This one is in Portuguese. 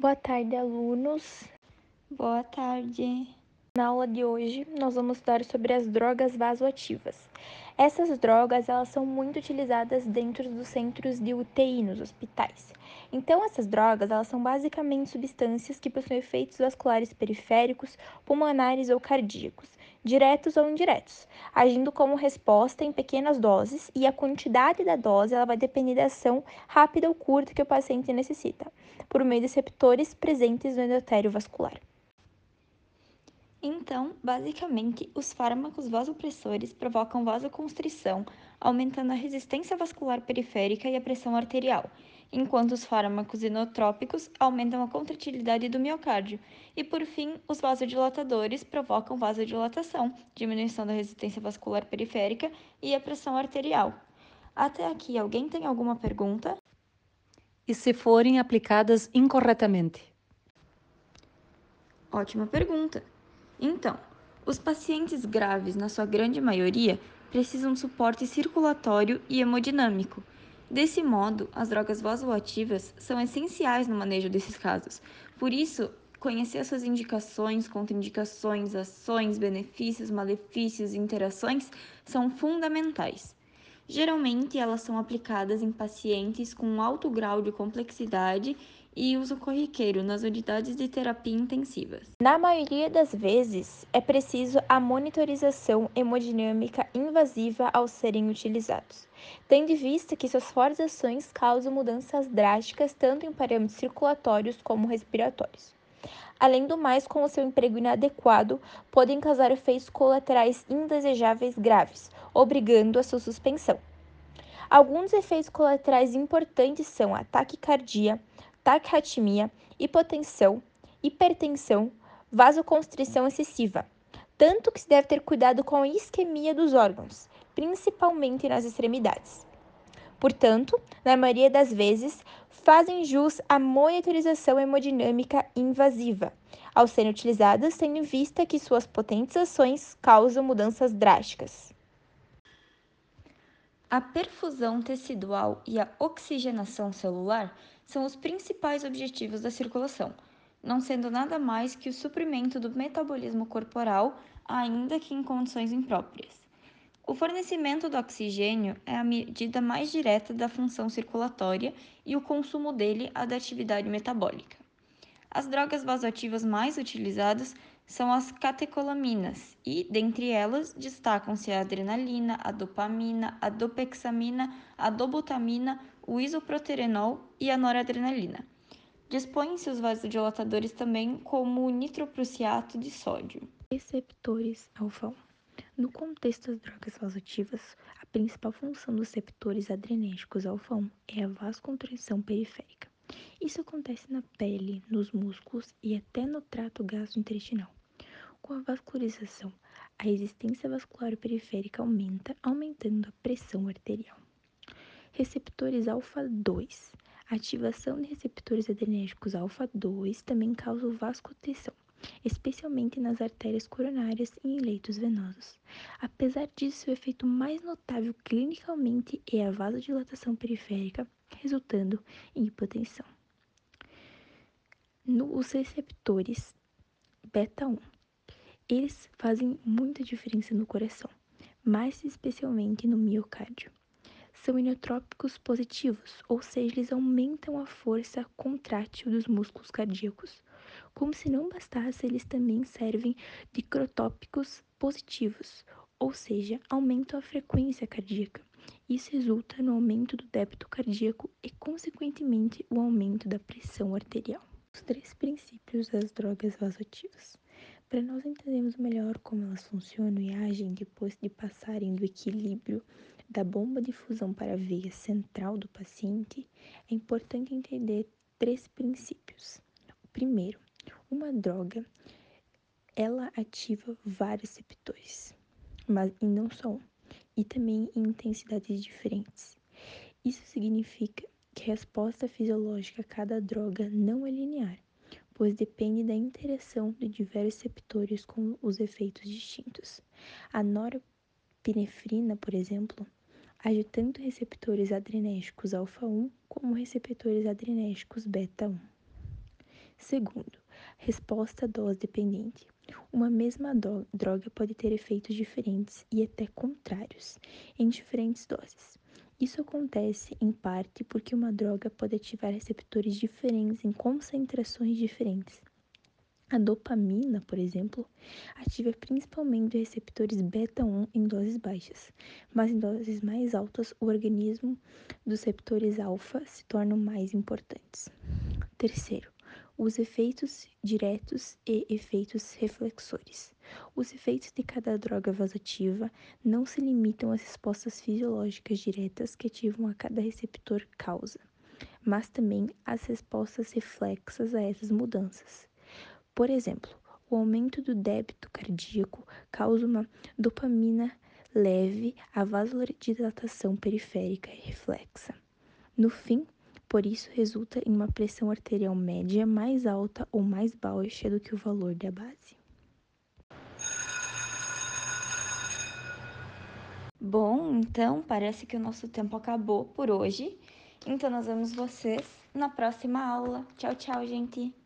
Boa tarde, alunos. Boa tarde. Na aula de hoje, nós vamos estudar sobre as drogas vasoativas. Essas drogas, elas são muito utilizadas dentro dos centros de UTI nos hospitais. Então, essas drogas, elas são basicamente substâncias que possuem efeitos vasculares periféricos, pulmonares ou cardíacos, diretos ou indiretos, agindo como resposta em pequenas doses e a quantidade da dose ela vai depender da ação rápida ou curta que o paciente necessita, por meio de receptores presentes no endotélio vascular. Então, basicamente, os fármacos vasopressores provocam vasoconstrição, aumentando a resistência vascular periférica e a pressão arterial, enquanto os fármacos inotrópicos aumentam a contratilidade do miocárdio. E, por fim, os vasodilatadores provocam vasodilatação, diminuição da resistência vascular periférica e a pressão arterial. Até aqui, alguém tem alguma pergunta? E se forem aplicadas incorretamente? Ótima pergunta! Então, os pacientes graves, na sua grande maioria, precisam de suporte circulatório e hemodinâmico. Desse modo, as drogas vasoativas são essenciais no manejo desses casos. Por isso, conhecer suas indicações, contraindicações, ações, benefícios, malefícios e interações são fundamentais. Geralmente, elas são aplicadas em pacientes com alto grau de complexidade e uso corriqueiro nas unidades de terapia intensivas. Na maioria das vezes, é preciso a monitorização hemodinâmica invasiva ao serem utilizados, tendo em vista que suas fortes ações causam mudanças drásticas tanto em parâmetros circulatórios como respiratórios. Além do mais, com o seu emprego inadequado, podem causar efeitos colaterais indesejáveis graves, obrigando a sua suspensão. Alguns efeitos colaterais importantes são a taquicardia, taquiarritmia, hipotensão, hipertensão, vasoconstrição excessiva, tanto que se deve ter cuidado com a isquemia dos órgãos, principalmente nas extremidades. Portanto, na maioria das vezes, fazem jus à monitorização hemodinâmica invasiva, ao serem utilizadas tendo em vista que suas potentes ações causam mudanças drásticas. A perfusão tecidual e a oxigenação celular são os principais objetivos da circulação, não sendo nada mais que o suprimento do metabolismo corporal, ainda que em condições impróprias. O fornecimento do oxigênio é a medida mais direta da função circulatória e o consumo dele a da atividade metabólica. As drogas vasoativas mais utilizadas são as catecolaminas e, dentre elas, destacam-se a adrenalina, a dopamina, a dopexamina, a dobutamina, o isoproterenol e a noradrenalina. Dispõem-se os vasodilatadores também como o nitroprusiato de sódio. Receptores alfa No contexto das drogas vasoativas, a principal função dos receptores adrenérgicos alfa-1 é a vasconstrição periférica. Isso acontece na pele, nos músculos e até no trato gastrointestinal. Com a vascularização, a resistência vascular periférica aumenta, aumentando a pressão arterial. Receptores alfa-2. A ativação de receptores adrenérgicos alfa-2 também causa vascularização, especialmente nas artérias coronárias e em leitos venosos. Apesar disso, o efeito mais notável clinicamente é a vasodilatação periférica, resultando em hipotensão. Nos receptores beta-1 eles fazem muita diferença no coração, mais especialmente no miocárdio. São inotrópicos positivos, ou seja, eles aumentam a força contrátil dos músculos cardíacos. Como se não bastasse, eles também servem de crotópicos positivos, ou seja, aumentam a frequência cardíaca. Isso resulta no aumento do débito cardíaco e, consequentemente, o aumento da pressão arterial. Os três princípios das drogas vasoativas. Para nós entendermos melhor como elas funcionam e agem depois de passarem do equilíbrio da bomba de fusão para a veia central do paciente, é importante entender três princípios. O primeiro, uma droga, ela ativa vários receptores, mas e não só um, e também em intensidades diferentes. Isso significa que a resposta fisiológica a cada droga não é linear pois depende da interação de diversos receptores com os efeitos distintos. A norepinefrina, por exemplo, age tanto receptores adrenérgicos alfa-1 como receptores adrenérgicos beta-1. Segundo, resposta dose dependente. Uma mesma droga pode ter efeitos diferentes e até contrários em diferentes doses. Isso acontece em parte porque uma droga pode ativar receptores diferentes em concentrações diferentes. A dopamina, por exemplo, ativa principalmente receptores beta-1 em doses baixas, mas em doses mais altas, o organismo dos receptores alfa se tornam mais importantes. Terceiro, os efeitos diretos e efeitos reflexores. Os efeitos de cada droga vasoativa não se limitam às respostas fisiológicas diretas que ativam a cada receptor causa, mas também às respostas reflexas a essas mudanças. Por exemplo, o aumento do débito cardíaco causa uma dopamina leve à vasodilatação periférica e reflexa. No fim, por isso resulta em uma pressão arterial média mais alta ou mais baixa do que o valor da base. Bom, então parece que o nosso tempo acabou por hoje. Então nós vemos vocês na próxima aula. Tchau, tchau, gente!